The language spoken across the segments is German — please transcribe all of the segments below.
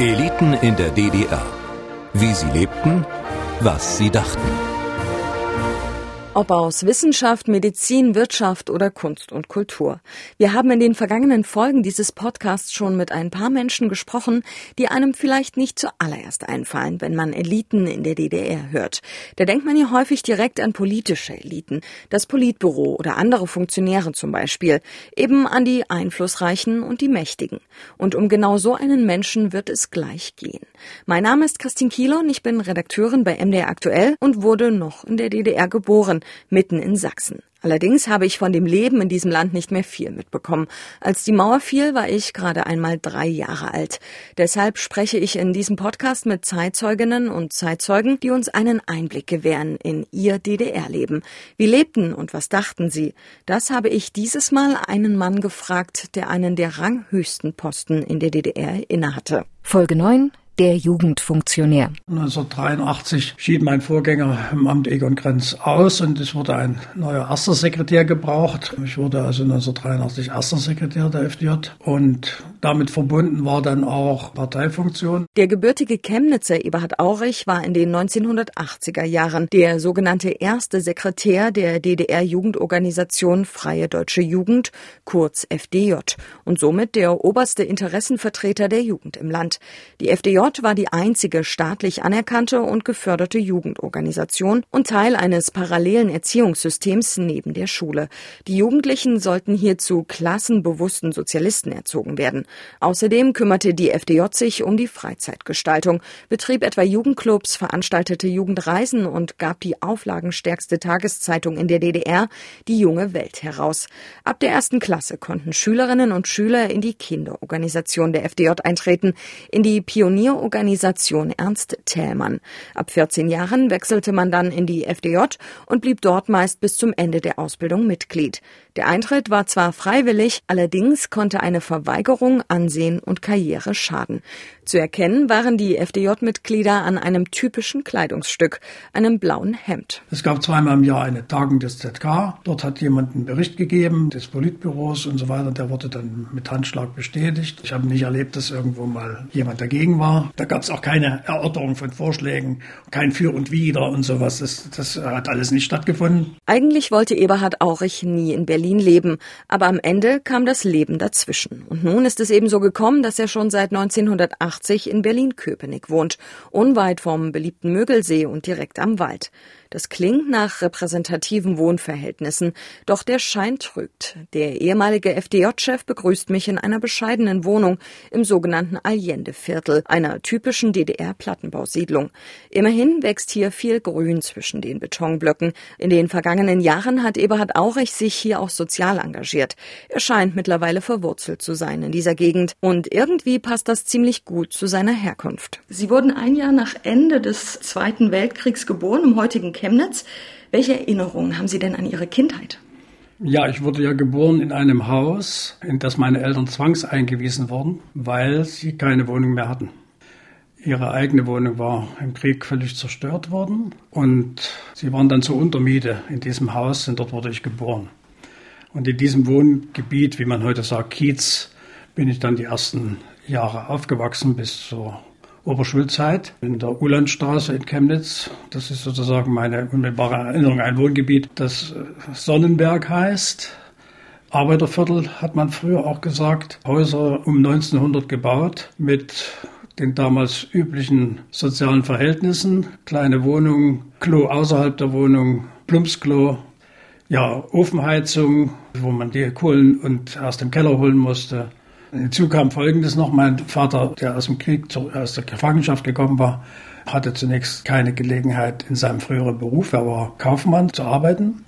Eliten in der DDR. Wie sie lebten, was sie dachten. Ob aus Wissenschaft, Medizin, Wirtschaft oder Kunst und Kultur. Wir haben in den vergangenen Folgen dieses Podcasts schon mit ein paar Menschen gesprochen, die einem vielleicht nicht zuallererst einfallen, wenn man Eliten in der DDR hört. Da denkt man ja häufig direkt an politische Eliten, das Politbüro oder andere Funktionäre zum Beispiel, eben an die Einflussreichen und die Mächtigen. Und um genau so einen Menschen wird es gleich gehen. Mein Name ist Christine Kielon, ich bin Redakteurin bei MDR Aktuell und wurde noch in der DDR geboren mitten in Sachsen. Allerdings habe ich von dem Leben in diesem Land nicht mehr viel mitbekommen. Als die Mauer fiel, war ich gerade einmal drei Jahre alt. Deshalb spreche ich in diesem Podcast mit Zeitzeuginnen und Zeitzeugen, die uns einen Einblick gewähren in ihr DDR-Leben. Wie lebten und was dachten sie? Das habe ich dieses Mal einen Mann gefragt, der einen der ranghöchsten Posten in der DDR innehatte. Folge 9 der Jugendfunktionär. 1983 schied mein Vorgänger im Amt Egon Grenz aus und es wurde ein neuer erster Sekretär gebraucht. Ich wurde also 1983 erster Sekretär der FDJ und damit verbunden war dann auch Parteifunktion. Der gebürtige Chemnitzer Eberhard Aurich war in den 1980er Jahren der sogenannte erste Sekretär der DDR-Jugendorganisation Freie Deutsche Jugend, kurz FDJ, und somit der oberste Interessenvertreter der Jugend im Land. Die FDJ war die einzige staatlich anerkannte und geförderte Jugendorganisation und Teil eines parallelen Erziehungssystems neben der Schule. Die Jugendlichen sollten hier zu klassenbewussten Sozialisten erzogen werden. Außerdem kümmerte die FDJ sich um die Freizeitgestaltung, betrieb etwa Jugendclubs, veranstaltete Jugendreisen und gab die auflagenstärkste Tageszeitung in der DDR, die junge Welt, heraus. Ab der ersten Klasse konnten Schülerinnen und Schüler in die Kinderorganisation der FDJ eintreten, in die Pionierorganisation Ernst Thälmann. Ab 14 Jahren wechselte man dann in die FDJ und blieb dort meist bis zum Ende der Ausbildung Mitglied. Der Eintritt war zwar freiwillig, allerdings konnte eine Verweigerung Ansehen und Karriere schaden. Zu erkennen waren die FDJ-Mitglieder an einem typischen Kleidungsstück, einem blauen Hemd. Es gab zweimal im Jahr eine Tagung des ZK. Dort hat jemand einen Bericht gegeben des Politbüros und so weiter. Der wurde dann mit Handschlag bestätigt. Ich habe nicht erlebt, dass irgendwo mal jemand dagegen war. Da gab es auch keine Erörterung von Vorschlägen, kein Für und Wider und sowas. Das, das hat alles nicht stattgefunden. Eigentlich wollte Eberhard Aurich nie in Berlin leben, aber am Ende kam das Leben dazwischen. Und nun ist es eben so gekommen, dass er schon seit 1980 in Berlin-Köpenick wohnt, unweit vom beliebten Mögelsee und direkt am Wald. Das klingt nach repräsentativen Wohnverhältnissen, doch der Schein trügt. Der ehemalige FDJ-Chef begrüßt mich in einer bescheidenen Wohnung im sogenannten Allende-Viertel, einer typischen DDR-Plattenbausiedlung. Immerhin wächst hier viel Grün zwischen den Betonblöcken. In den vergangenen Jahren hat Eberhard Aurich sich hier auch sozial engagiert. Er scheint mittlerweile verwurzelt zu sein in dieser Gegend und irgendwie passt das ziemlich gut zu seiner Herkunft. Sie wurden ein Jahr nach Ende des Zweiten Weltkriegs geboren, im heutigen Chemnitz. Welche Erinnerungen haben Sie denn an Ihre Kindheit? Ja, ich wurde ja geboren in einem Haus, in das meine Eltern zwangseingewiesen wurden, weil sie keine Wohnung mehr hatten. Ihre eigene Wohnung war im Krieg völlig zerstört worden und sie waren dann zur Untermiete in diesem Haus und dort wurde ich geboren. Und in diesem Wohngebiet, wie man heute sagt, Kiez, bin ich dann die ersten Jahre aufgewachsen bis zur Oberschulzeit in der Ulandstraße in Chemnitz. Das ist sozusagen meine unmittelbare Erinnerung, ein Wohngebiet, das Sonnenberg heißt. Arbeiterviertel hat man früher auch gesagt. Häuser um 1900 gebaut mit den damals üblichen sozialen Verhältnissen. Kleine Wohnung, Klo außerhalb der Wohnung, Plumpsklo, ja, Ofenheizung, wo man die Kohlen und aus dem Keller holen musste. Hinzu kam Folgendes noch. Mein Vater, der aus dem Krieg, aus der Gefangenschaft gekommen war, hatte zunächst keine Gelegenheit in seinem früheren Beruf, er war Kaufmann, zu arbeiten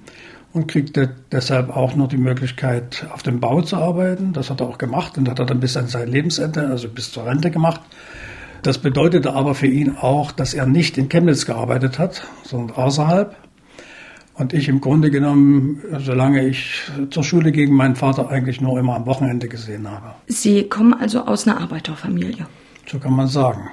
und kriegte deshalb auch noch die Möglichkeit, auf dem Bau zu arbeiten. Das hat er auch gemacht und hat er dann bis an sein Lebensende, also bis zur Rente gemacht. Das bedeutete aber für ihn auch, dass er nicht in Chemnitz gearbeitet hat, sondern außerhalb. Und ich im Grunde genommen, solange ich zur Schule gegen meinen Vater eigentlich nur immer am Wochenende gesehen habe. Sie kommen also aus einer Arbeiterfamilie. So kann man sagen.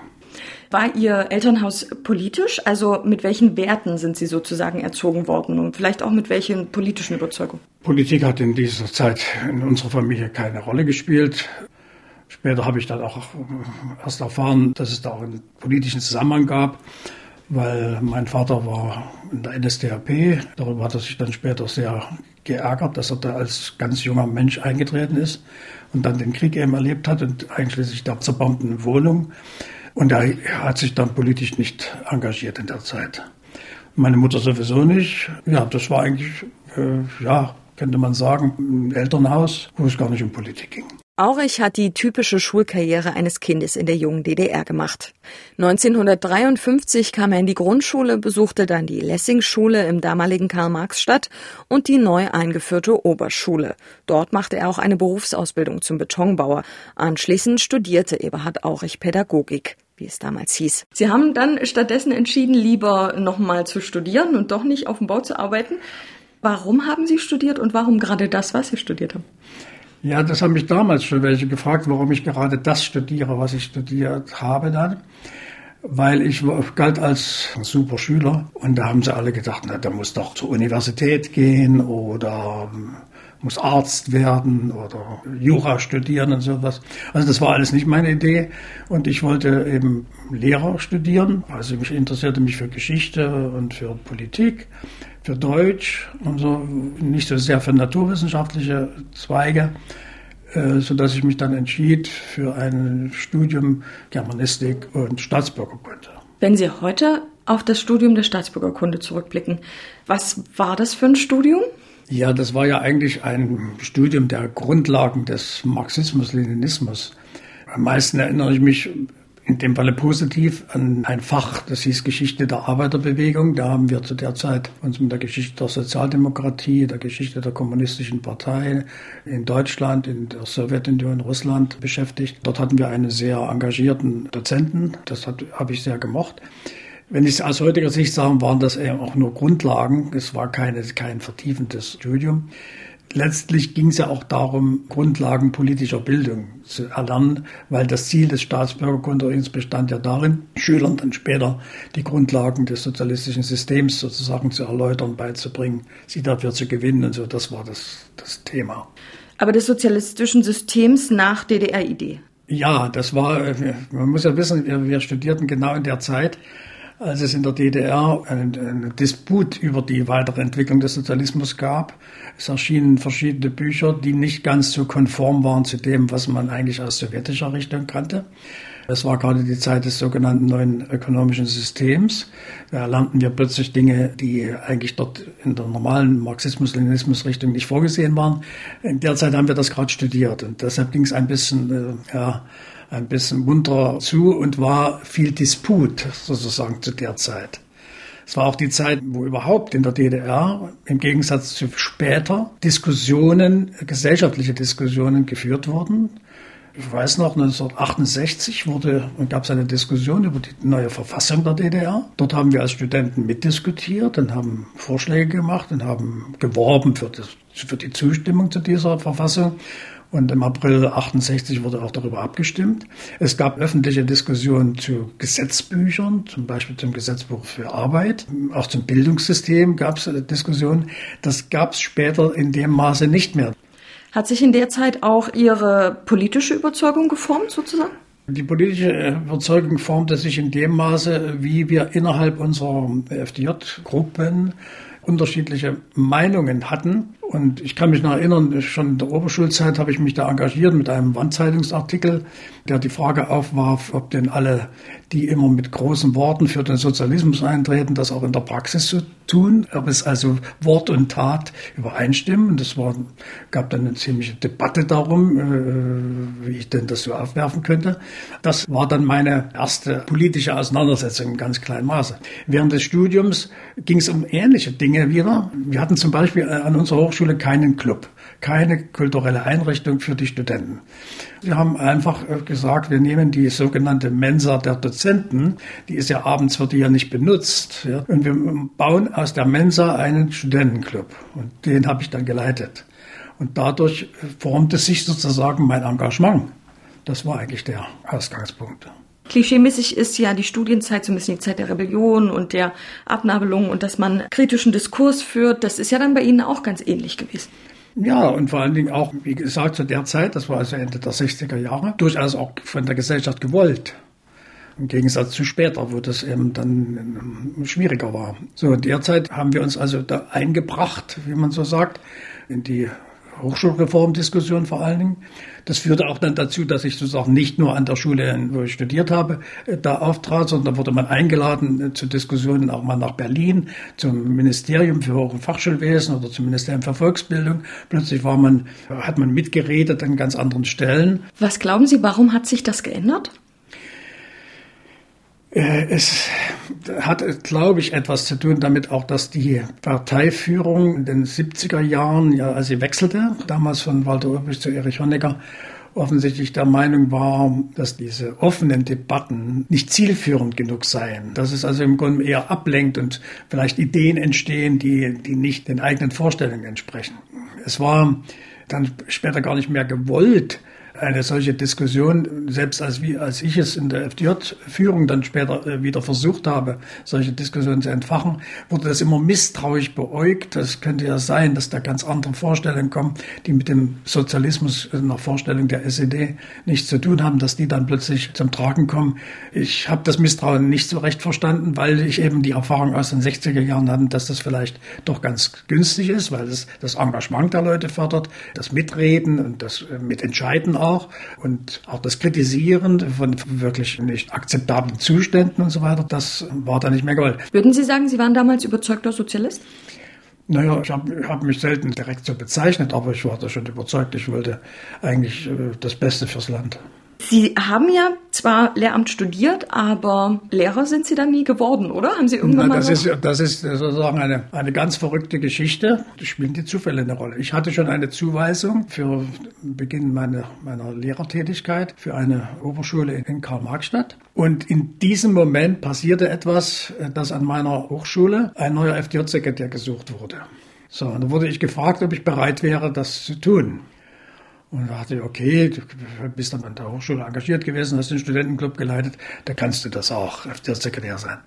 War Ihr Elternhaus politisch? Also mit welchen Werten sind Sie sozusagen erzogen worden und vielleicht auch mit welchen politischen Überzeugungen? Politik hat in dieser Zeit in unserer Familie keine Rolle gespielt. Später habe ich dann auch erst erfahren, dass es da auch einen politischen Zusammenhang gab, weil mein Vater war in der NSDAP. Darüber hat er sich dann später sehr geärgert, dass er da als ganz junger Mensch eingetreten ist und dann den Krieg eben erlebt hat und einschließlich der zerbombten Wohnung. Und er hat sich dann politisch nicht engagiert in der Zeit. Meine Mutter sowieso nicht. Ja, das war eigentlich, äh, ja, könnte man sagen, ein Elternhaus, wo es gar nicht um Politik ging. Aurich hat die typische Schulkarriere eines Kindes in der jungen DDR gemacht. 1953 kam er in die Grundschule, besuchte dann die Lessingschule im damaligen Karl-Marx-Stadt und die neu eingeführte Oberschule. Dort machte er auch eine Berufsausbildung zum Betonbauer. Anschließend studierte Eberhard Aurich Pädagogik wie es damals hieß. Sie haben dann stattdessen entschieden, lieber nochmal zu studieren und doch nicht auf dem Bau zu arbeiten. Warum haben Sie studiert und warum gerade das, was Sie studiert haben? Ja, das haben mich damals schon welche gefragt, warum ich gerade das studiere, was ich studiert habe dann. Weil ich galt als super Schüler und da haben sie alle gedacht, na, der muss doch zur Universität gehen oder muss Arzt werden oder Jura studieren und sowas. Also das war alles nicht meine Idee und ich wollte eben Lehrer studieren. Also ich interessierte mich für Geschichte und für Politik, für Deutsch und so, nicht so sehr für naturwissenschaftliche Zweige, äh, so dass ich mich dann entschied für ein Studium Germanistik und Staatsbürgerkunde. Wenn Sie heute auf das Studium der Staatsbürgerkunde zurückblicken, was war das für ein Studium? Ja, das war ja eigentlich ein Studium der Grundlagen des Marxismus-Leninismus. Am meisten erinnere ich mich in dem Falle positiv an ein Fach, das hieß Geschichte der Arbeiterbewegung. Da haben wir zu der Zeit uns mit der Geschichte der Sozialdemokratie, der Geschichte der kommunistischen Partei in Deutschland, in der Sowjetunion, Russland beschäftigt. Dort hatten wir einen sehr engagierten Dozenten. Das habe ich sehr gemocht. Wenn ich es aus heutiger Sicht sagen, waren das eben auch nur Grundlagen. Es war keine, kein vertiefendes Studium. Letztlich ging es ja auch darum, Grundlagen politischer Bildung zu erlernen, weil das Ziel des Staatsbürgerkunterrichts bestand ja darin, Schülern dann später die Grundlagen des sozialistischen Systems sozusagen zu erläutern, beizubringen, sie dafür zu gewinnen und so. Das war das, das Thema. Aber des sozialistischen Systems nach DDR-Idee? Ja, das war, man muss ja wissen, wir, wir studierten genau in der Zeit, als es in der DDR einen, einen Disput über die weitere Entwicklung des Sozialismus gab. Es erschienen verschiedene Bücher, die nicht ganz so konform waren zu dem, was man eigentlich aus sowjetischer Richtung kannte. Es war gerade die Zeit des sogenannten neuen ökonomischen Systems. Da lernten wir plötzlich Dinge, die eigentlich dort in der normalen Marxismus-Leninismus-Richtung nicht vorgesehen waren. In der Zeit haben wir das gerade studiert und deshalb ging es ein bisschen, äh, ja, ein bisschen munter zu und war viel Disput sozusagen zu der Zeit. Es war auch die Zeit, wo überhaupt in der DDR im Gegensatz zu später Diskussionen, gesellschaftliche Diskussionen geführt wurden. Ich weiß noch, 1968 wurde und gab es eine Diskussion über die neue Verfassung der DDR. Dort haben wir als Studenten mitdiskutiert und haben Vorschläge gemacht und haben geworben für, das, für die Zustimmung zu dieser Verfassung. Und im April 68 wurde auch darüber abgestimmt. Es gab öffentliche Diskussionen zu Gesetzbüchern, zum Beispiel zum Gesetzbuch für Arbeit. Auch zum Bildungssystem gab es Diskussionen. Das gab es später in dem Maße nicht mehr. Hat sich in der Zeit auch Ihre politische Überzeugung geformt, sozusagen? Die politische Überzeugung formte sich in dem Maße, wie wir innerhalb unserer FDJ-Gruppen unterschiedliche Meinungen hatten. Und ich kann mich noch erinnern, schon in der Oberschulzeit habe ich mich da engagiert mit einem Wandzeitungsartikel, der die Frage aufwarf, ob denn alle, die immer mit großen Worten für den Sozialismus eintreten, das auch in der Praxis so tun, ob es also Wort und Tat übereinstimmen. Und es gab dann eine ziemliche Debatte darum, äh, wie ich denn das so aufwerfen könnte. Das war dann meine erste politische Auseinandersetzung im ganz kleinen Maße. Während des Studiums ging es um ähnliche Dinge wieder. Wir hatten zum Beispiel an unserer Hochschule keinen Club keine kulturelle Einrichtung für die Studenten. Wir haben einfach äh, gesagt, wir nehmen die sogenannte Mensa der Dozenten, die ist ja abends wird die ja nicht benutzt, ja, und wir bauen aus der Mensa einen Studentenclub und den habe ich dann geleitet. Und dadurch formte sich sozusagen mein Engagement. Das war eigentlich der Ausgangspunkt. Klischeemäßig ist ja die Studienzeit so ein bisschen die Zeit der Rebellion und der Abnabelung und dass man kritischen Diskurs führt. Das ist ja dann bei Ihnen auch ganz ähnlich gewesen. Ja, und vor allen Dingen auch, wie gesagt, zu der Zeit, das war also Ende der 60er Jahre, durchaus auch von der Gesellschaft gewollt. Im Gegensatz zu später, wo das eben dann ähm, schwieriger war. So, derzeit haben wir uns also da eingebracht, wie man so sagt, in die Hochschulreformdiskussion vor allen Dingen. Das führte auch dann dazu, dass ich sozusagen nicht nur an der Schule, wo ich studiert habe, äh, da auftrat, sondern da wurde man eingeladen äh, zu Diskussionen auch mal nach Berlin, zum Ministerium für Hoch- und Fachschulwesen oder zum Ministerium für Volksbildung. Plötzlich war man, hat man mitgeredet an ganz anderen Stellen. Was glauben Sie, warum hat sich das geändert? Äh, es hat, glaube ich, etwas zu tun damit auch, dass die Parteiführung in den 70er Jahren, ja, als sie wechselte, damals von Walter Ulbricht zu Erich Honecker, offensichtlich der Meinung war, dass diese offenen Debatten nicht zielführend genug seien. Dass es also im Grunde eher ablenkt und vielleicht Ideen entstehen, die, die nicht den eigenen Vorstellungen entsprechen. Es war dann später gar nicht mehr gewollt, eine solche Diskussion, selbst als, als ich es in der FDJ-Führung dann später äh, wieder versucht habe, solche Diskussionen zu entfachen, wurde das immer misstrauisch beäugt. Das könnte ja sein, dass da ganz andere Vorstellungen kommen, die mit dem Sozialismus nach Vorstellung der SED nichts zu tun haben, dass die dann plötzlich zum Tragen kommen. Ich habe das Misstrauen nicht so recht verstanden, weil ich eben die Erfahrung aus den 60er Jahren hatte, dass das vielleicht doch ganz günstig ist, weil es das Engagement der Leute fördert, das Mitreden und das äh, Mitentscheiden auch und auch das Kritisieren von wirklich nicht akzeptablen Zuständen und so weiter, das war da nicht mehr gewollt. Würden Sie sagen, Sie waren damals überzeugter Sozialist? Naja, ich habe hab mich selten direkt so bezeichnet, aber ich war da schon überzeugt, ich wollte eigentlich äh, das Beste fürs Land. Sie haben ja zwar Lehramt studiert, aber Lehrer sind Sie dann nie geworden, oder? Haben Sie irgendwann Na, das mal ist, das ist sozusagen eine, eine ganz verrückte Geschichte. Da spielen die Zufälle eine Rolle. Ich hatte schon eine Zuweisung für Beginn meiner, meiner Lehrertätigkeit für eine Oberschule in Karl-Marx-Stadt. Und in diesem Moment passierte etwas, dass an meiner Hochschule ein neuer FDJ-Sekretär gesucht wurde. So, und da wurde ich gefragt, ob ich bereit wäre, das zu tun. Und da dachte okay, du bist dann an der Hochschule engagiert gewesen, hast den Studentenclub geleitet, da kannst du das auch, der Sekretär sein.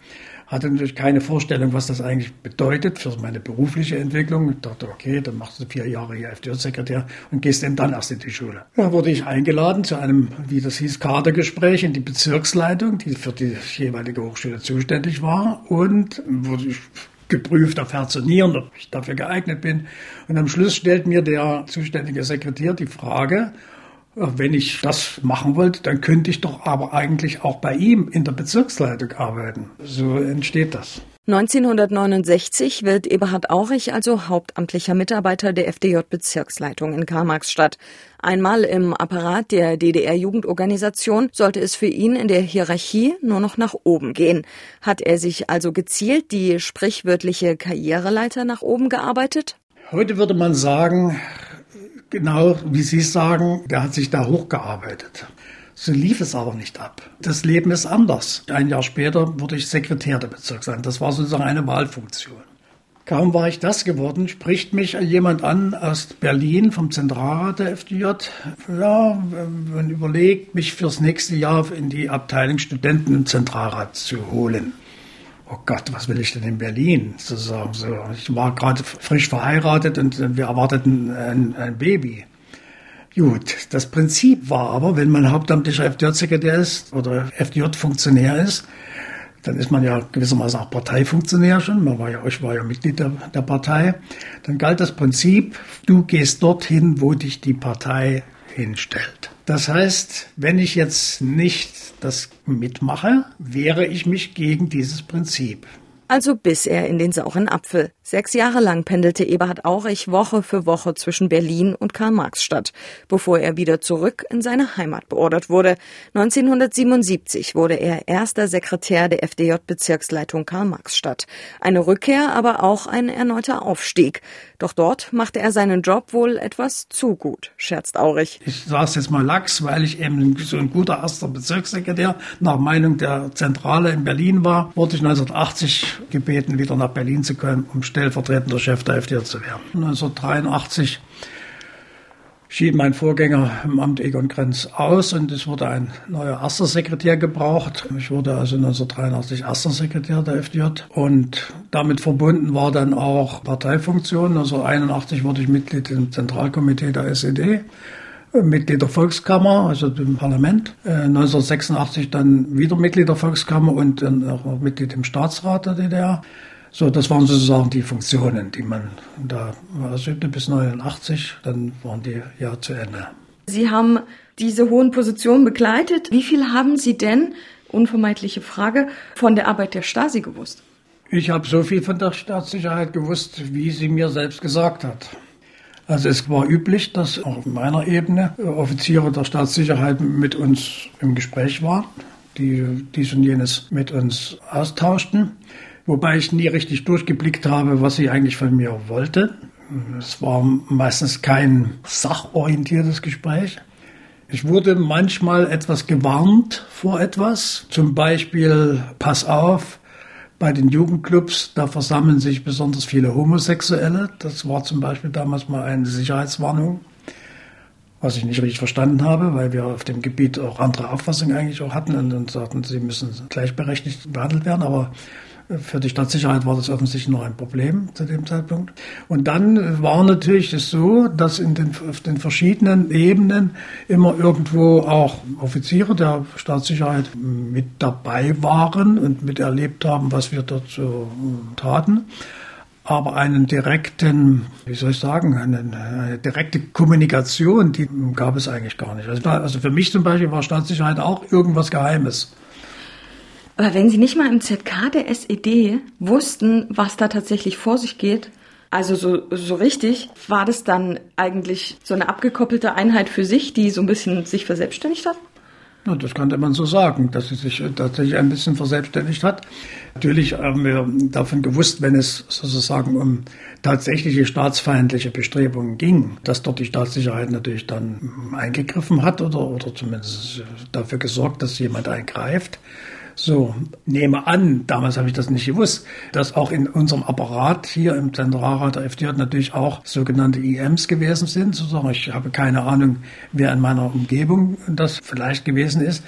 Hatte natürlich keine Vorstellung, was das eigentlich bedeutet für meine berufliche Entwicklung. Ich dachte, okay, dann machst du vier Jahre hier FDJ-Sekretär und gehst eben dann erst in die Schule. Da wurde ich eingeladen zu einem, wie das hieß, Kadergespräch in die Bezirksleitung, die für die jeweilige Hochschule zuständig war und wurde ich geprüft auf Herz und Nieren, ob ich dafür geeignet bin. Und am Schluss stellt mir der zuständige Sekretär die Frage, wenn ich das machen wollte, dann könnte ich doch aber eigentlich auch bei ihm in der Bezirksleitung arbeiten. So entsteht das. 1969 wird Eberhard Aurich also hauptamtlicher Mitarbeiter der FDJ-Bezirksleitung in Karl-Marx-Stadt. Einmal im Apparat der DDR-Jugendorganisation sollte es für ihn in der Hierarchie nur noch nach oben gehen. Hat er sich also gezielt die sprichwörtliche Karriereleiter nach oben gearbeitet? Heute würde man sagen, genau wie Sie sagen, der hat sich da hochgearbeitet. So lief es aber nicht ab. Das Leben ist anders. Ein Jahr später wurde ich Sekretär der Bezirksamt. Das war sozusagen eine Wahlfunktion. Kaum war ich das geworden, spricht mich jemand an aus Berlin vom Zentralrat der FDJ. Ja, man überlegt, mich fürs nächste Jahr in die Abteilung Studenten im Zentralrat zu holen. Oh Gott, was will ich denn in Berlin? Sozusagen so. Ich war gerade frisch verheiratet und wir erwarteten ein, ein Baby. Gut, das Prinzip war aber, wenn man hauptamtlicher FDJ-Sekretär ist oder FDJ-Funktionär ist, dann ist man ja gewissermaßen auch Parteifunktionär schon, man war ja, ich war ja Mitglied der, der Partei, dann galt das Prinzip, du gehst dorthin, wo dich die Partei hinstellt. Das heißt, wenn ich jetzt nicht das mitmache, wehre ich mich gegen dieses Prinzip. Also biss er in den sauren Apfel. Sechs Jahre lang pendelte Eberhard Aurich Woche für Woche zwischen Berlin und Karl-Marx-Stadt, bevor er wieder zurück in seine Heimat beordert wurde. 1977 wurde er erster Sekretär der FDJ-Bezirksleitung Karl-Marx-Stadt. Eine Rückkehr, aber auch ein erneuter Aufstieg. Doch dort machte er seinen Job wohl etwas zu gut, scherzt Aurich. Ich saß jetzt mal lax, weil ich eben so ein guter erster Bezirkssekretär nach Meinung der Zentrale in Berlin war, wurde ich 1980 gebeten, wieder nach Berlin zu kommen, um stellvertretender Chef der FDR zu werden. 1983 schied mein Vorgänger im Amt Egon Grenz aus und es wurde ein neuer erster Sekretär gebraucht. Ich wurde also 1983 erster Sekretär der FDJ und damit verbunden war dann auch Parteifunktion. Also 1981 wurde ich Mitglied im Zentralkomitee der SED. Mitglied der Volkskammer, also im Parlament. 1986 dann wieder Mitglied der Volkskammer und dann auch Mitglied im Staatsrat der DDR. So, das waren sozusagen die Funktionen, die man da ausübte bis 89, dann waren die ja zu Ende. Sie haben diese hohen Positionen begleitet. Wie viel haben Sie denn, unvermeidliche Frage, von der Arbeit der Stasi gewusst? Ich habe so viel von der Staatssicherheit gewusst, wie sie mir selbst gesagt hat. Also es war üblich, dass auf meiner Ebene Offiziere der Staatssicherheit mit uns im Gespräch waren, die dies und jenes mit uns austauschten wobei ich nie richtig durchgeblickt habe, was sie eigentlich von mir wollte. Es war meistens kein sachorientiertes Gespräch. Ich wurde manchmal etwas gewarnt vor etwas, zum Beispiel, pass auf, bei den Jugendclubs, da versammeln sich besonders viele Homosexuelle. Das war zum Beispiel damals mal eine Sicherheitswarnung, was ich nicht richtig verstanden habe, weil wir auf dem Gebiet auch andere Auffassungen eigentlich auch hatten und dann sagten, sie müssen gleichberechtigt behandelt werden. Aber für die Stadtsicherheit war das offensichtlich noch ein Problem zu dem Zeitpunkt. Und dann war natürlich es so, dass in den, auf den verschiedenen Ebenen immer irgendwo auch Offiziere der Staatssicherheit mit dabei waren und miterlebt haben, was wir dort so taten. Aber einen direkten, wie soll ich sagen, eine, eine direkte Kommunikation, die gab es eigentlich gar nicht. Also, also für mich zum Beispiel war Staatssicherheit auch irgendwas Geheimes. Aber wenn Sie nicht mal im ZK der SED wussten, was da tatsächlich vor sich geht, also so, so richtig, war das dann eigentlich so eine abgekoppelte Einheit für sich, die so ein bisschen sich verselbstständigt hat? Ja, das könnte man so sagen, dass sie sich tatsächlich ein bisschen verselbstständigt hat. Natürlich haben wir davon gewusst, wenn es sozusagen um tatsächliche staatsfeindliche Bestrebungen ging, dass dort die Staatssicherheit natürlich dann eingegriffen hat oder, oder zumindest dafür gesorgt, dass jemand eingreift. So, nehme an, damals habe ich das nicht gewusst, dass auch in unserem Apparat hier im Zentralrat der FDJ natürlich auch sogenannte IMs gewesen sind. Sozusagen, ich habe keine Ahnung, wer in meiner Umgebung das vielleicht gewesen ist.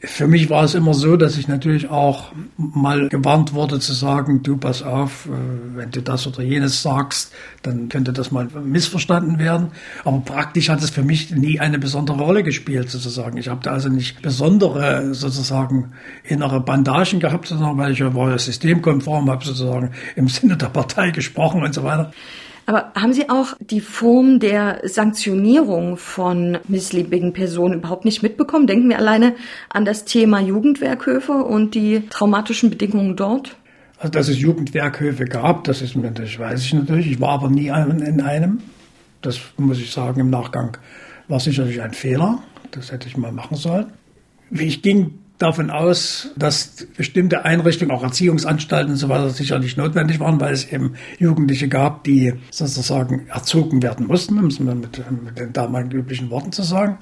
Für mich war es immer so, dass ich natürlich auch mal gewarnt wurde zu sagen, du pass auf, äh, wenn du das oder jenes sagst, dann könnte das mal missverstanden werden. Aber praktisch hat es für mich nie eine besondere Rolle gespielt, sozusagen. Ich habe da also nicht besondere, sozusagen, innere Bandagen gehabt, sondern weil ich war ja systemkonform, habe sozusagen im Sinne der Partei gesprochen und so weiter. Aber haben Sie auch die Form der Sanktionierung von missliebigen Personen überhaupt nicht mitbekommen? Denken wir alleine an das Thema Jugendwerkhöfe und die traumatischen Bedingungen dort? Also, dass es Jugendwerkhöfe gab, das ist, das weiß ich natürlich. Ich war aber nie in einem. Das muss ich sagen im Nachgang. War sicherlich ein Fehler. Das hätte ich mal machen sollen. Wie ich ging davon aus, dass bestimmte Einrichtungen, auch Erziehungsanstalten und so weiter sicherlich notwendig waren, weil es eben Jugendliche gab, die sozusagen erzogen werden mussten, um es mit, mit den damaligen üblichen Worten zu sagen.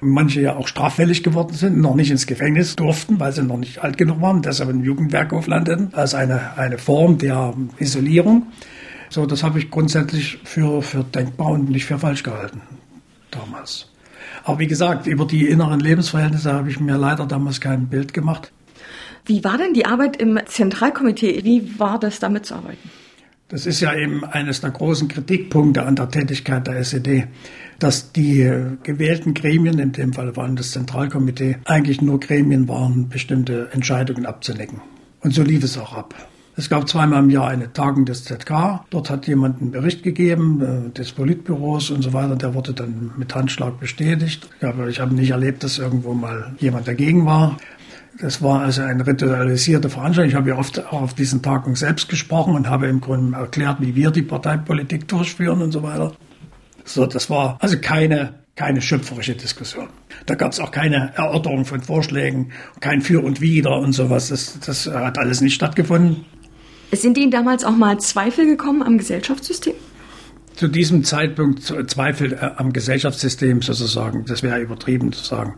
Manche ja auch straffällig geworden sind, noch nicht ins Gefängnis durften, weil sie noch nicht alt genug waren, deshalb im Jugendwerkhof landeten, als eine, eine Form der Isolierung. So, das habe ich grundsätzlich für, für denkbar und nicht für falsch gehalten damals. Aber wie gesagt, über die inneren Lebensverhältnisse habe ich mir leider damals kein Bild gemacht. Wie war denn die Arbeit im Zentralkomitee? Wie war das, damit zu arbeiten? Das ist ja eben eines der großen Kritikpunkte an der Tätigkeit der SED, dass die gewählten Gremien, in dem Fall waren das Zentralkomitee, eigentlich nur Gremien waren, bestimmte Entscheidungen abzunicken. Und so lief es auch ab. Es gab zweimal im Jahr eine Tagung des ZK. Dort hat jemand einen Bericht gegeben, äh, des Politbüros und so weiter. Der wurde dann mit Handschlag bestätigt. Aber ich habe nicht erlebt, dass irgendwo mal jemand dagegen war. Das war also eine ritualisierte Veranstaltung. Ich habe ja oft auch auf diesen Tagungen selbst gesprochen und habe im Grunde erklärt, wie wir die Parteipolitik durchführen und so weiter. So, das war also keine keine schöpferische Diskussion. Da gab es auch keine Erörterung von Vorschlägen, kein Für und Wider und sowas. Das, das hat alles nicht stattgefunden. Sind Ihnen damals auch mal Zweifel gekommen am Gesellschaftssystem? Zu diesem Zeitpunkt Zweifel äh, am Gesellschaftssystem sozusagen, das wäre übertrieben zu sagen.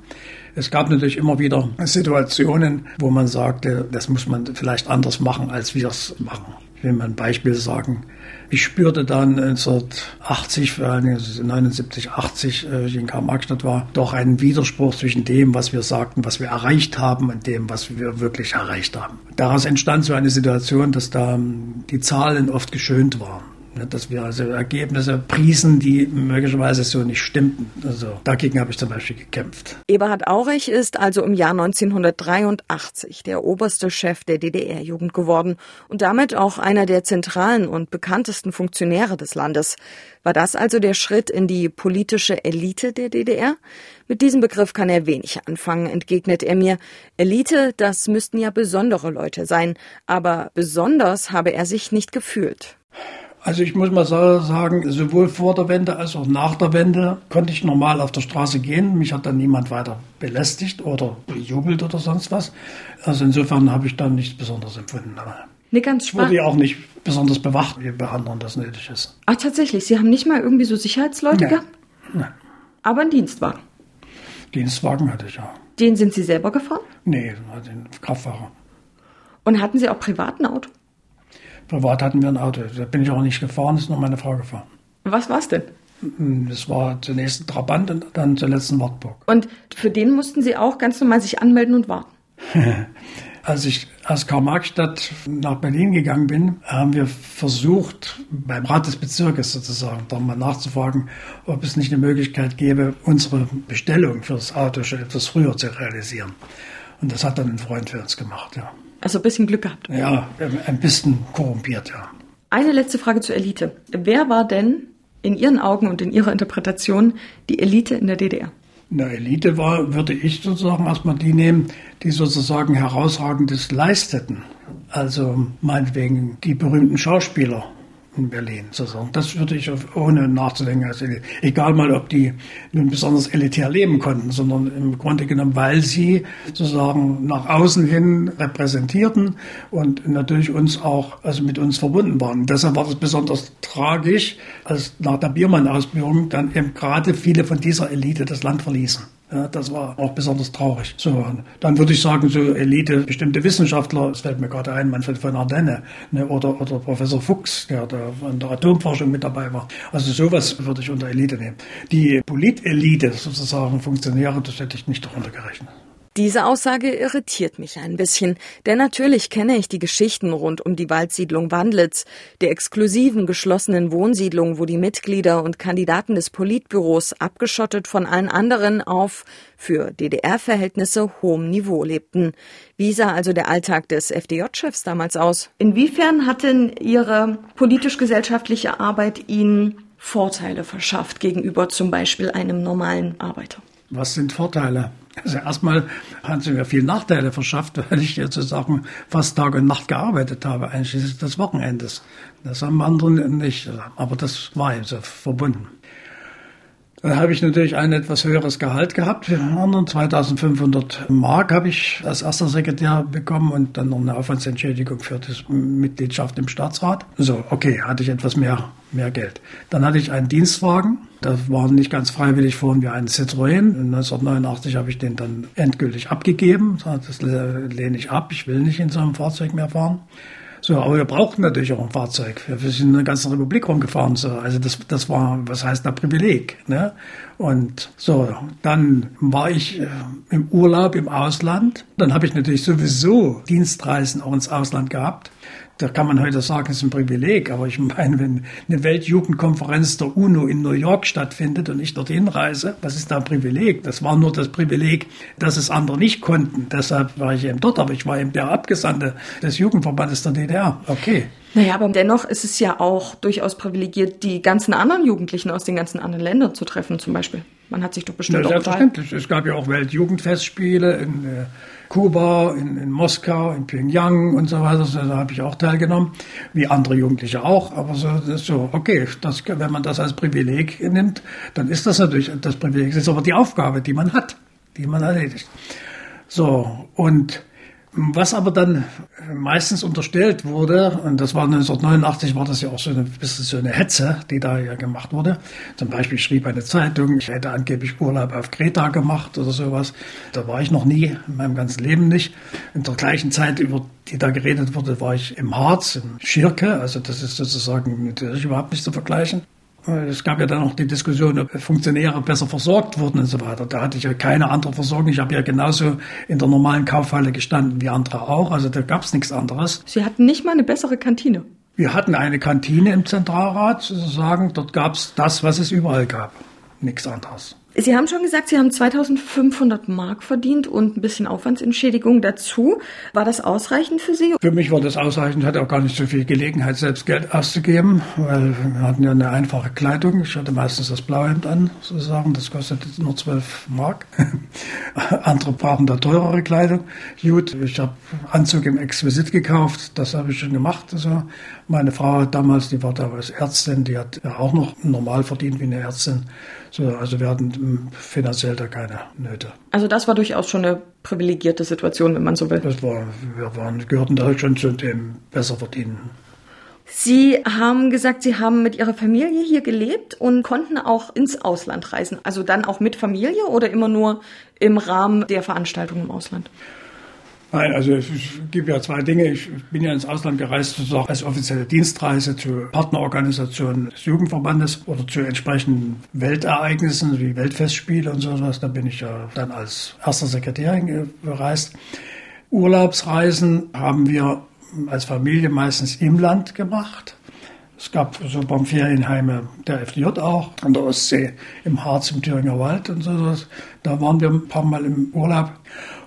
Es gab natürlich immer wieder Situationen, wo man sagte, das muss man vielleicht anders machen, als wir es machen. will mal ein Beispiel sagen. Ich spürte dann 1980, vor allem 79, 80, äh, ich in Karl-Marx-Stadt war, doch einen Widerspruch zwischen dem, was wir sagten, was wir erreicht haben und dem, was wir wirklich erreicht haben. Daraus entstand so eine Situation, dass da ähm, die Zahlen oft geschönt waren. Ne, dass wir also Ergebnisse priesen, die möglicherweise so nicht stimmten. Also dagegen habe ich zum Beispiel gekämpft. Eberhard Aurich ist also im Jahr 1983 der oberste Chef der DDR-Jugend geworden und damit auch einer der zentralen und bekanntesten Funktionäre des Landes. War das also der Schritt in die politische Elite der DDR? Mit diesem Begriff kann er wenig anfangen, entgegnet er mir. Elite, das müssten ja besondere Leute sein, aber besonders habe er sich nicht gefühlt. Also ich muss mal sagen, sowohl vor der Wende als auch nach der Wende konnte ich normal auf der Straße gehen. Mich hat dann niemand weiter belästigt oder bejubelt oder sonst was. Also insofern habe ich dann nichts Besonderes empfunden. Nee, ganz ich wurde ja auch nicht besonders bewacht, wie bei anderen das nötig ist. Ach tatsächlich, Sie haben nicht mal irgendwie so Sicherheitsleute Nein. gehabt? Nein. Aber einen Dienstwagen. Dienstwagen hatte ich ja. Den sind Sie selber gefahren? Nee, den Kraftfahrer. Und hatten Sie auch privat ein Auto? Privat hatten wir ein Auto. Da bin ich auch nicht gefahren, ist nur meine Frau gefahren. Was war's denn? Das war zunächst ein Trabant und dann zuletzt ein Wartburg. Und für den mussten Sie auch ganz normal sich anmelden und warten? Als ich aus Karl-Marx-Stadt nach Berlin gegangen bin, haben wir versucht, beim Rat des Bezirkes sozusagen, da mal nachzufragen, ob es nicht eine Möglichkeit gäbe, unsere Bestellung für das Auto schon etwas früher zu realisieren. Und das hat dann ein Freund für uns gemacht, ja. Also ein bisschen Glück gehabt. Ja, ein bisschen korrumpiert, ja. Eine letzte Frage zur Elite. Wer war denn in Ihren Augen und in Ihrer Interpretation die Elite in der DDR? Eine Elite war, würde ich sozusagen erstmal die nehmen, die sozusagen herausragendes leisteten. Also meinetwegen die berühmten Schauspieler in Berlin sozusagen. Das würde ich ohne nachzudenken, also egal mal, ob die nun besonders elitär leben konnten, sondern im Grunde genommen, weil sie sozusagen nach außen hin repräsentierten und natürlich uns auch, also mit uns verbunden waren. Deshalb war es besonders tragisch, als nach der Biermann-Ausbildung dann eben gerade viele von dieser Elite das Land verließen. Ja, das war auch besonders traurig. So, dann würde ich sagen, so Elite, bestimmte Wissenschaftler, es fällt mir gerade ein, Manfred von Ardenne ne, oder, oder Professor Fuchs, der, der an der Atomforschung mit dabei war. Also sowas würde ich unter Elite nehmen. Die Politelite, sozusagen Funktionäre, das hätte ich nicht darunter gerechnet. Diese Aussage irritiert mich ein bisschen, denn natürlich kenne ich die Geschichten rund um die Waldsiedlung Wandlitz, der exklusiven geschlossenen Wohnsiedlung, wo die Mitglieder und Kandidaten des Politbüros abgeschottet von allen anderen auf für DDR-Verhältnisse hohem Niveau lebten. Wie sah also der Alltag des FDJ-Chefs damals aus? Inwiefern hat denn Ihre politisch-gesellschaftliche Arbeit Ihnen Vorteile verschafft gegenüber zum Beispiel einem normalen Arbeiter? Was sind Vorteile? Also erstmal hat sie mir viele Nachteile verschafft, weil ich jetzt sozusagen fast Tag und Nacht gearbeitet habe, einschließlich des Wochenendes. Das haben andere nicht, aber das war eben so verbunden. Dann habe ich natürlich ein etwas höheres Gehalt gehabt. Für den anderen 2500 Mark habe ich als erster Sekretär bekommen und dann noch eine Aufwandsentschädigung für die Mitgliedschaft im Staatsrat. So, okay, hatte ich etwas mehr, mehr Geld. Dann hatte ich einen Dienstwagen. Das war nicht ganz freiwillig, fuhren wir einen Citroën. 1989 habe ich den dann endgültig abgegeben. Das lehne ich ab. Ich will nicht in so einem Fahrzeug mehr fahren. So, aber wir brauchten natürlich auch ein Fahrzeug. Wir sind in der ganzen Republik rumgefahren. So. Also das, das war, was heißt da Privileg. Ne? Und so, dann war ich äh, im Urlaub im Ausland. Dann habe ich natürlich sowieso Dienstreisen auch ins Ausland gehabt. Da kann man heute sagen, es ist ein Privileg, aber ich meine, wenn eine Weltjugendkonferenz der UNO in New York stattfindet und ich dorthin reise, was ist da ein Privileg? Das war nur das Privileg, dass es andere nicht konnten. Deshalb war ich eben dort, aber ich war eben der Abgesandte des Jugendverbandes der DDR. Okay. Naja, aber dennoch ist es ja auch durchaus privilegiert, die ganzen anderen Jugendlichen aus den ganzen anderen Ländern zu treffen, zum Beispiel. Man hat sich doch bestimmt ja, auch selbstverständlich. Es gab ja auch Weltjugendfestspiele in äh, Kuba, in, in, Moskau, in Pyongyang und so weiter. So, da habe ich auch teilgenommen, wie andere Jugendliche auch. Aber so, so okay, das, wenn man das als Privileg nimmt, dann ist das natürlich das Privileg. Das ist aber die Aufgabe, die man hat, die man erledigt. So, und Was aber dann meistens unterstellt wurde, und das war 1989, war das ja auch so ein bisschen so eine Hetze, die da ja gemacht wurde. Zum Beispiel schrieb eine Zeitung, ich hätte angeblich Urlaub auf Kreta gemacht oder sowas. Da war ich noch nie, in meinem ganzen Leben nicht. In der gleichen Zeit, über die da geredet wurde, war ich im Harz, im Schirke, also das ist sozusagen natürlich überhaupt nicht zu vergleichen. Es gab ja dann auch die Diskussion, ob Funktionäre besser versorgt wurden und so weiter. Da hatte ich ja keine andere Versorgung. Ich habe ja genauso in der normalen Kaufhalle gestanden wie andere auch. Also da gab es nichts anderes. Sie hatten nicht mal eine bessere Kantine. Wir hatten eine Kantine im Zentralrat sozusagen. Dort gab es das, was es überall gab. Nichts anderes. Sie haben schon gesagt, Sie haben 2500 Mark verdient und ein bisschen Aufwandsentschädigung dazu. War das ausreichend für Sie? Für mich war das ausreichend. Ich hatte auch gar nicht so viel Gelegenheit, selbst Geld auszugeben, weil wir hatten ja eine einfache Kleidung. Ich hatte meistens das Blauhemd an, sozusagen. Das kostete nur 12 Mark. Andere brauchen da teurere Kleidung. Gut, ich habe Anzug im Exquisit gekauft. Das habe ich schon gemacht. Also meine Frau damals, die war damals Ärztin, die hat auch noch normal verdient wie eine Ärztin. So, also wir hatten finanziell da keine Nöte. Also das war durchaus schon eine privilegierte Situation, wenn man so will. Das war, wir waren, gehörten da schon zu dem besser verdienenden. Sie haben gesagt, Sie haben mit Ihrer Familie hier gelebt und konnten auch ins Ausland reisen. Also dann auch mit Familie oder immer nur im Rahmen der Veranstaltung im Ausland? Nein, also es gibt ja zwei Dinge. Ich bin ja ins Ausland gereist, sozusagen als offizielle Dienstreise zu Partnerorganisationen des Jugendverbandes oder zu entsprechenden Weltereignissen wie Weltfestspiele und sowas. Da bin ich ja dann als erster Sekretär gereist. Urlaubsreisen haben wir als Familie meistens im Land gemacht. Es gab so beim Ferienheime der FDJ auch, an der Ostsee, im Harz, im Thüringer Wald und sowas. Da waren wir ein paar Mal im Urlaub.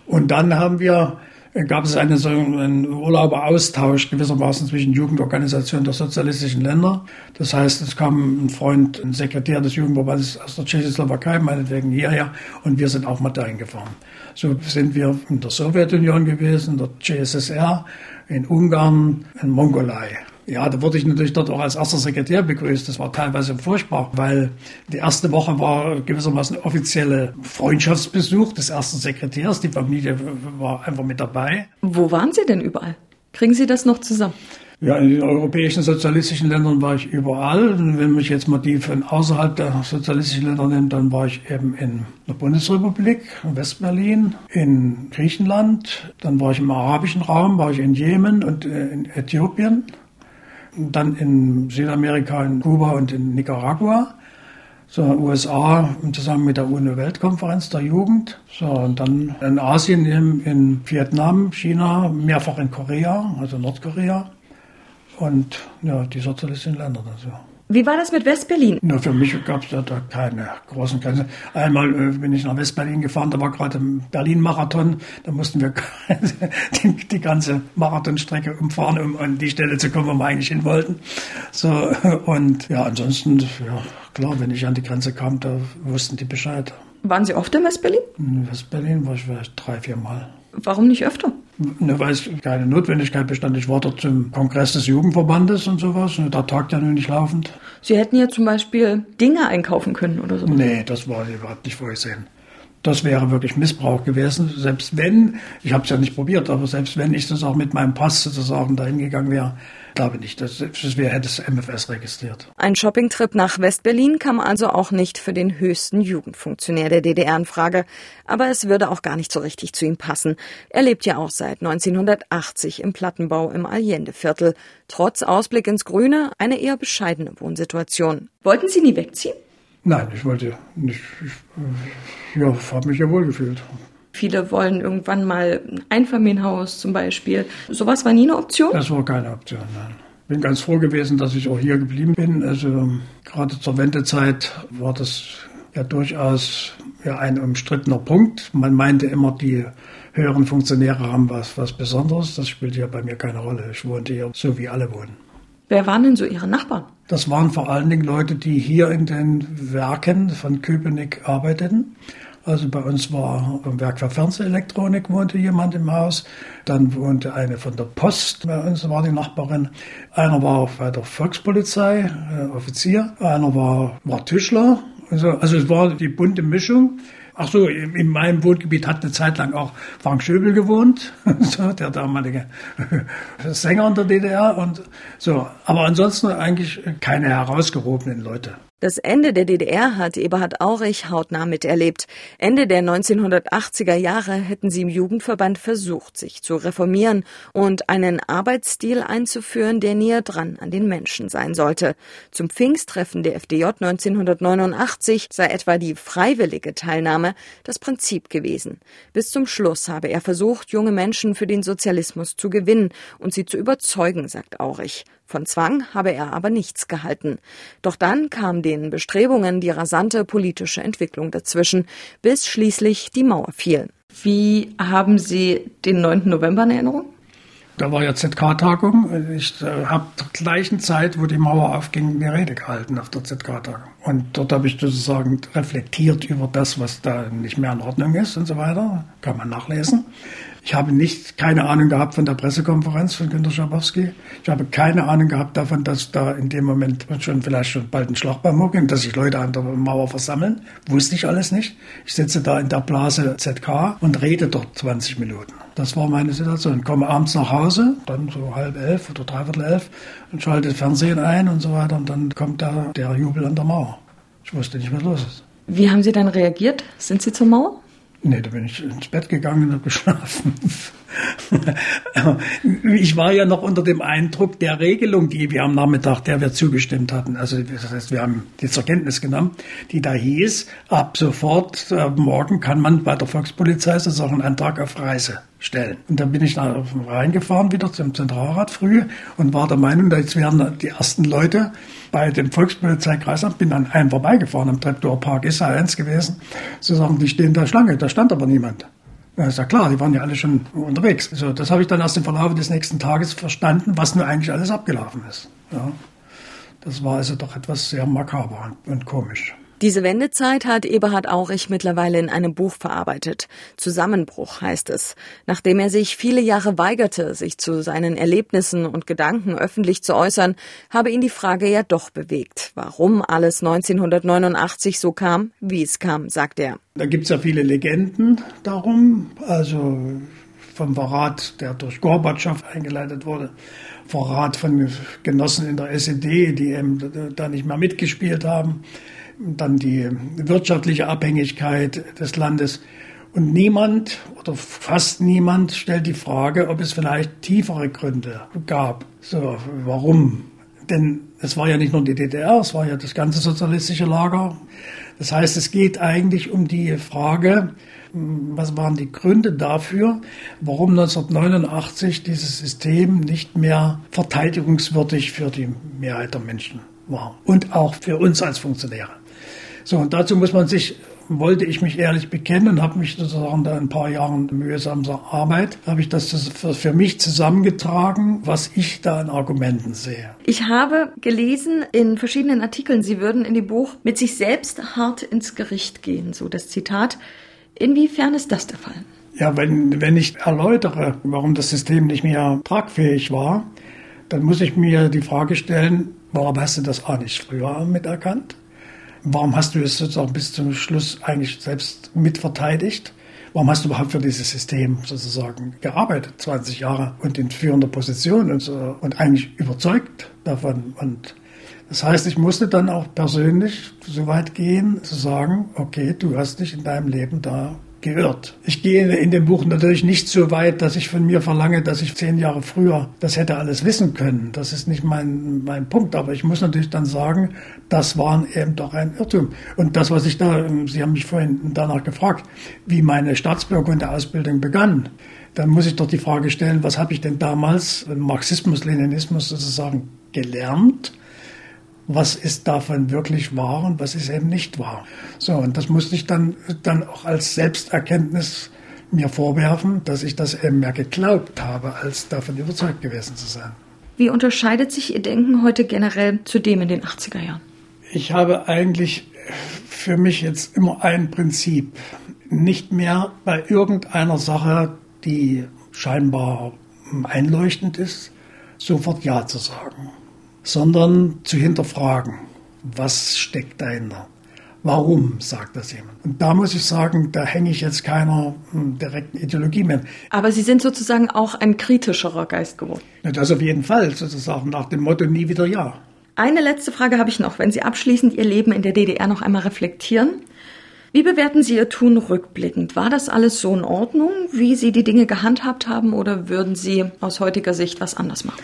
Und dann haben wir gab es eine, so einen Urlauberaustausch gewissermaßen zwischen Jugendorganisationen der sozialistischen Länder. Das heißt, es kam ein Freund, ein Sekretär des Jugendverbandes aus der Tschechoslowakei, meinetwegen hierher, und wir sind auch mal dahin gefahren. So sind wir in der Sowjetunion gewesen, der CSSR, in Ungarn, in Mongolei. Ja, da wurde ich natürlich dort auch als erster Sekretär begrüßt. Das war teilweise furchtbar, weil die erste Woche war gewissermaßen offizielle Freundschaftsbesuch des ersten Sekretärs. Die Familie war einfach mit dabei. Wo waren Sie denn überall? Kriegen Sie das noch zusammen? Ja, in den europäischen sozialistischen Ländern war ich überall. Und wenn mich jetzt mal die von außerhalb der sozialistischen Länder nimmt, dann war ich eben in der Bundesrepublik, in Westberlin, in Griechenland, dann war ich im arabischen Raum, war ich in Jemen und äh, in Äthiopien dann in Südamerika, in Kuba und in Nicaragua. So, USA zusammen mit der UNO-Weltkonferenz der Jugend. So, und dann in Asien, in, in Vietnam, China, mehrfach in Korea, also Nordkorea. Und ja, die sozialistischen Länder. Also. Wie war das mit Westberlin? Na, für mich gab es da, da, keine großen Grenzen. Einmal äh, bin ich nach Westberlin gefahren, da war gerade ein Berlin-Marathon. Da mussten wir die, die, ganze Marathonstrecke umfahren, um an die Stelle zu kommen, wo wir eigentlich hin wollten. So, und ja, ansonsten, ja, klar, wenn ich an die Grenze kam, da wussten die Bescheid. Waren Sie oft in Westberlin? In Westberlin war ich vielleicht drei, vier Mal. Warum nicht öfter? Weil es keine Notwendigkeit bestand. Ich war dort zum Kongress des Jugendverbandes und sowas. Und da tagt ja nun nicht laufend. Sie hätten ja zum Beispiel Dinge einkaufen können oder so. Nee, das war überhaupt nicht vorgesehen. Das wäre wirklich Missbrauch gewesen. Selbst wenn, ich habe es ja nicht probiert, aber selbst wenn ich das auch mit meinem Pass sozusagen dahin gegangen wäre, glaube nicht. Das, das wäre, hätte das MFS registriert. Ein Shoppingtrip nach Westberlin kam also auch nicht für den höchsten Jugendfunktionär der DDR in Frage. Aber es würde auch gar nicht so richtig zu ihm passen. Er lebt ja auch seit 1980 im Plattenbau im Allendeviertel. Trotz Ausblick ins Grüne eine eher bescheidene Wohnsituation. Wollten Sie nie wegziehen? Nein, ich wollte nicht. Ich ja, habe mich ja wohlgefühlt. Viele wollen irgendwann mal ein Einfamilienhaus zum Beispiel. Sowas war nie eine Option? Das war keine Option, nein. Ich Bin ganz froh gewesen, dass ich auch hier geblieben bin. Also gerade zur Wendezeit war das ja durchaus ja, ein umstrittener Punkt. Man meinte immer, die höheren Funktionäre haben was, was Besonderes. Das spielte ja bei mir keine Rolle. Ich wohnte hier so, wie alle wohnen. Wer waren denn so Ihre Nachbarn? Das waren vor allen Dingen Leute, die hier in den Werken von Köpenick arbeiteten. Also bei uns war im Werk für Fernsehelektronik wohnte jemand im Haus. Dann wohnte eine von der Post, bei uns war die Nachbarin. Einer war bei der Volkspolizei, äh, Offizier. Einer war, war Tischler. Also, also es war die bunte Mischung. Ach so, in meinem Wohngebiet hat eine Zeit lang auch Frank Schöbel gewohnt, der damalige Sänger in der DDR und so. Aber ansonsten eigentlich keine herausgehobenen Leute. Das Ende der DDR hat Eberhard Aurich hautnah miterlebt. Ende der 1980er Jahre hätten sie im Jugendverband versucht, sich zu reformieren und einen Arbeitsstil einzuführen, der näher dran an den Menschen sein sollte. Zum Pfingsttreffen der FDJ 1989 sei etwa die freiwillige Teilnahme das Prinzip gewesen. Bis zum Schluss habe er versucht, junge Menschen für den Sozialismus zu gewinnen und sie zu überzeugen, sagt Aurich. Von Zwang habe er aber nichts gehalten. Doch dann kam den Bestrebungen die rasante politische Entwicklung dazwischen, bis schließlich die Mauer fiel. Wie haben Sie den 9. November in Erinnerung? Da war ja ZK-Tagung. Ich äh, habe zur gleichen Zeit, wo die Mauer aufging, eine Rede gehalten auf der ZK-Tagung. Und dort habe ich sozusagen reflektiert über das, was da nicht mehr in Ordnung ist und so weiter. Kann man nachlesen. Ich habe nicht, keine Ahnung gehabt von der Pressekonferenz von Günter Schabowski. Ich habe keine Ahnung gehabt davon, dass da in dem Moment schon vielleicht schon bald ein Schlagbaum hochging, dass sich Leute an der Mauer versammeln. Wusste ich alles nicht. Ich sitze da in der Blase ZK und rede dort 20 Minuten. Das war meine Situation. Komme abends nach Hause, dann so halb elf oder dreiviertel elf und schalte Fernsehen ein und so weiter. Und dann kommt da der Jubel an der Mauer. Ich wusste nicht, was los ist. Wie haben Sie dann reagiert? Sind Sie zur Mauer? Nee, da bin ich ins Bett gegangen und habe geschlafen. ich war ja noch unter dem Eindruck der Regelung, die wir am Nachmittag, der wir zugestimmt hatten. Also das heißt, wir haben die zur Kenntnis genommen, die da hieß, ab sofort, äh, morgen kann man bei der Volkspolizei sozusagen einen Antrag auf Reise stellen. Und dann bin ich da reingefahren wieder zum Zentralrat früh und war der Meinung, jetzt wären die ersten Leute bei dem Volkspolizeikreisamt, bin an einem vorbeigefahren, am Treptower Park ist er eins gewesen, sozusagen, die stehen da Schlange, da stand aber niemand. Ja, ist ja klar, die waren ja alle schon unterwegs. So, das habe ich dann erst im Verlauf des nächsten Tages verstanden, was nur eigentlich alles abgelaufen ist. Ja. Das war also doch etwas sehr makaber und komisch. Diese Wendezeit hat Eberhard Aurich mittlerweile in einem Buch verarbeitet. Zusammenbruch heißt es. Nachdem er sich viele Jahre weigerte, sich zu seinen Erlebnissen und Gedanken öffentlich zu äußern, habe ihn die Frage ja doch bewegt, warum alles 1989 so kam, wie es kam, sagt er. Da gibt es ja viele Legenden darum. Also vom Verrat, der durch Gorbatschow eingeleitet wurde, Verrat von Genossen in der SED, die eben da nicht mehr mitgespielt haben dann die wirtschaftliche Abhängigkeit des Landes. Und niemand oder fast niemand stellt die Frage, ob es vielleicht tiefere Gründe gab. So, warum? Denn es war ja nicht nur die DDR, es war ja das ganze sozialistische Lager. Das heißt, es geht eigentlich um die Frage, was waren die Gründe dafür, warum 1989 dieses System nicht mehr verteidigungswürdig für die Mehrheit der Menschen war und auch für uns als Funktionäre. So, und dazu muss man sich wollte ich mich ehrlich bekennen habe mich sozusagen da ein paar Jahren mühsamer Arbeit, habe ich das für mich zusammengetragen, was ich da an Argumenten sehe. Ich habe gelesen in verschiedenen Artikeln, Sie würden in dem Buch mit sich selbst hart ins Gericht gehen, so das Zitat. Inwiefern ist das der Fall? Ja, wenn, wenn ich erläutere, warum das System nicht mehr tragfähig war, dann muss ich mir die Frage stellen, warum hast du das auch nicht früher miterkannt? Warum hast du es sozusagen bis zum Schluss eigentlich selbst mitverteidigt? Warum hast du überhaupt für dieses System sozusagen gearbeitet, 20 Jahre und in führender Position und, so, und eigentlich überzeugt davon? Und das heißt, ich musste dann auch persönlich so weit gehen, zu sagen, okay, du hast dich in deinem Leben da geirrt. Ich gehe in dem Buch natürlich nicht so weit, dass ich von mir verlange, dass ich zehn Jahre früher das hätte alles wissen können. Das ist nicht mein, mein Punkt. Aber ich muss natürlich dann sagen, das war eben doch ein Irrtum. Und das, was ich da, Sie haben mich vorhin danach gefragt, wie meine Staatsbürgerausbildung begann. Dann muss ich doch die Frage stellen, was habe ich denn damals, Marxismus, Leninismus sozusagen gelernt? Was ist davon wirklich wahr und was ist eben nicht wahr. So, und das musste ich dann, dann auch als Selbsterkenntnis mir vorwerfen, dass ich das eben mehr geglaubt habe, als davon überzeugt gewesen zu sein. Wie unterscheidet sich Ihr Denken heute generell zu dem in den 80er Jahren? Ich habe eigentlich für mich jetzt immer ein Prinzip. Nicht mehr bei irgendeiner Sache, die scheinbar einleuchtend ist, sofort Ja zu sagen sondern zu hinterfragen, was steckt dahinter? Warum sagt das jemand? Und da muss ich sagen, da hänge ich jetzt keiner hm, direkten Ideologie mehr. Aber Sie sind sozusagen auch ein kritischerer Geist geworden. Das auf jeden Fall, sozusagen nach dem Motto nie wieder ja. Eine letzte Frage habe ich noch. Wenn Sie abschließend Ihr Leben in der DDR noch einmal reflektieren, wie bewerten Sie Ihr Tun rückblickend? War das alles so in Ordnung, wie Sie die Dinge gehandhabt haben, oder würden Sie aus heutiger Sicht was anders machen?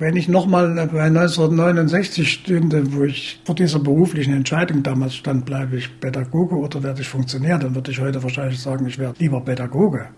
Wenn ich nochmal bei 1969 stünde, wo ich vor dieser beruflichen Entscheidung damals stand, bleibe ich Pädagoge oder werde ich Funktionär, dann würde ich heute wahrscheinlich sagen, ich werde lieber Pädagoge.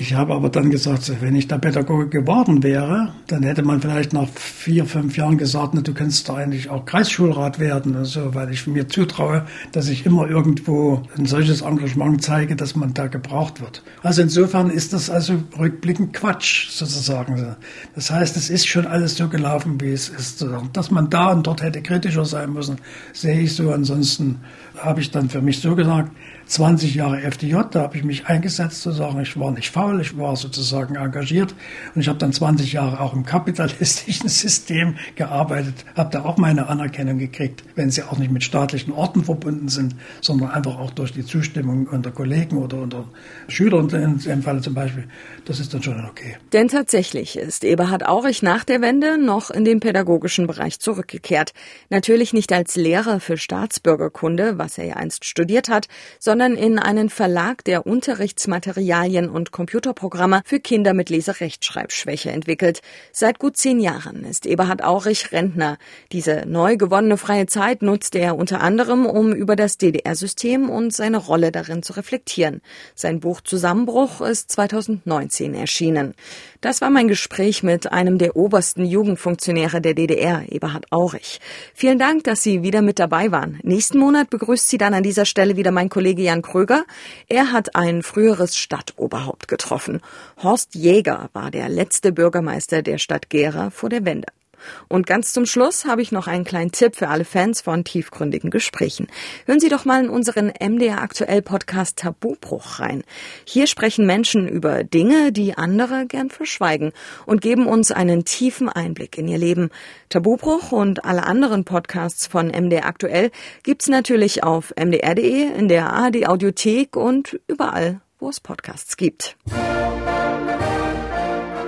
Ich habe aber dann gesagt, wenn ich der Pädagoge geworden wäre, dann hätte man vielleicht nach vier, fünf Jahren gesagt, na, du kannst doch eigentlich auch Kreisschulrat werden, also, weil ich mir zutraue, dass ich immer irgendwo ein solches Engagement zeige, dass man da gebraucht wird. Also insofern ist das also rückblickend Quatsch sozusagen. Das heißt, es ist schon alles so gelaufen, wie es ist. Dass man da und dort hätte kritischer sein müssen, sehe ich so. Ansonsten habe ich dann für mich so gesagt, 20 Jahre FDJ, da habe ich mich eingesetzt, sozusagen. Ich war nicht faul, ich war sozusagen engagiert und ich habe dann 20 Jahre auch im kapitalistischen System gearbeitet, habe da auch meine Anerkennung gekriegt, wenn sie auch nicht mit staatlichen Orten verbunden sind, sondern einfach auch durch die Zustimmung unter Kollegen oder unter Schülern in dem Fall zum Beispiel. Das ist dann schon okay. Denn tatsächlich ist Eberhard Aurich nach der Wende noch in den pädagogischen Bereich zurückgekehrt. Natürlich nicht als Lehrer für Staatsbürgerkunde, was er ja einst studiert hat, sondern in einen Verlag, der Unterrichtsmaterialien und Computerprogramme für Kinder mit Leserechtschreibschwäche entwickelt. Seit gut zehn Jahren ist Eberhard Aurich Rentner. Diese neu gewonnene freie Zeit nutzte er unter anderem, um über das DDR-System und seine Rolle darin zu reflektieren. Sein Buch Zusammenbruch ist 2019 erschienen. Das war mein Gespräch mit einem der obersten Jugendfunktionäre der DDR, Eberhard Aurich. Vielen Dank, dass Sie wieder mit dabei waren. Nächsten Monat begrüßt Sie dann an dieser Stelle wieder mein Kollege Jan Kröger. Er hat ein früheres Stadtoberhaupt getroffen. Horst Jäger war der letzte Bürgermeister der Stadt Gera vor der Wende. Und ganz zum Schluss habe ich noch einen kleinen Tipp für alle Fans von tiefgründigen Gesprächen. Hören Sie doch mal in unseren MDR aktuell Podcast Tabubruch rein. Hier sprechen Menschen über Dinge, die andere gern verschweigen und geben uns einen tiefen Einblick in ihr Leben. Tabubruch und alle anderen Podcasts von MDR aktuell gibt's natürlich auf mdr.de, in der ARD Audiothek und überall, wo es Podcasts gibt.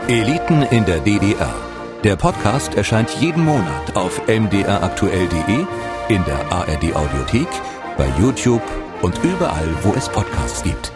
Eliten in der DDR der Podcast erscheint jeden Monat auf mdraktuell.de, in der ARD Audiothek, bei YouTube und überall, wo es Podcasts gibt.